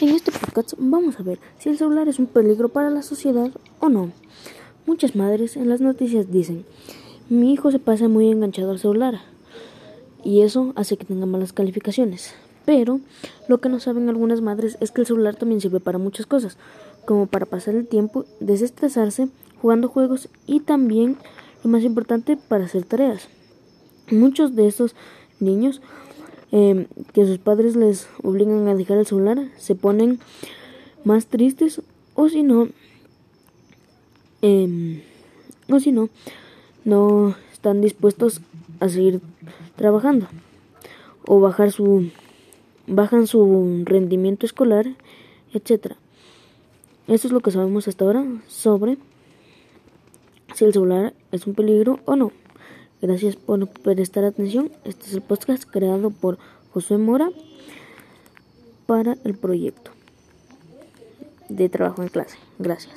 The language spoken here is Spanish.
En este podcast vamos a ver si el celular es un peligro para la sociedad o no. Muchas madres en las noticias dicen, mi hijo se pasa muy enganchado al celular y eso hace que tenga malas calificaciones. Pero lo que no saben algunas madres es que el celular también sirve para muchas cosas, como para pasar el tiempo, desestresarse, jugando juegos y también, lo más importante, para hacer tareas. Muchos de estos niños eh, que sus padres les obligan a dejar el celular, se ponen más tristes o si no, eh, o si no, no están dispuestos a seguir trabajando o bajar su bajan su rendimiento escolar, etcétera. Esto es lo que sabemos hasta ahora sobre si el celular es un peligro o no. Gracias por prestar atención. Este es el podcast creado por José Mora para el proyecto de trabajo en clase. Gracias.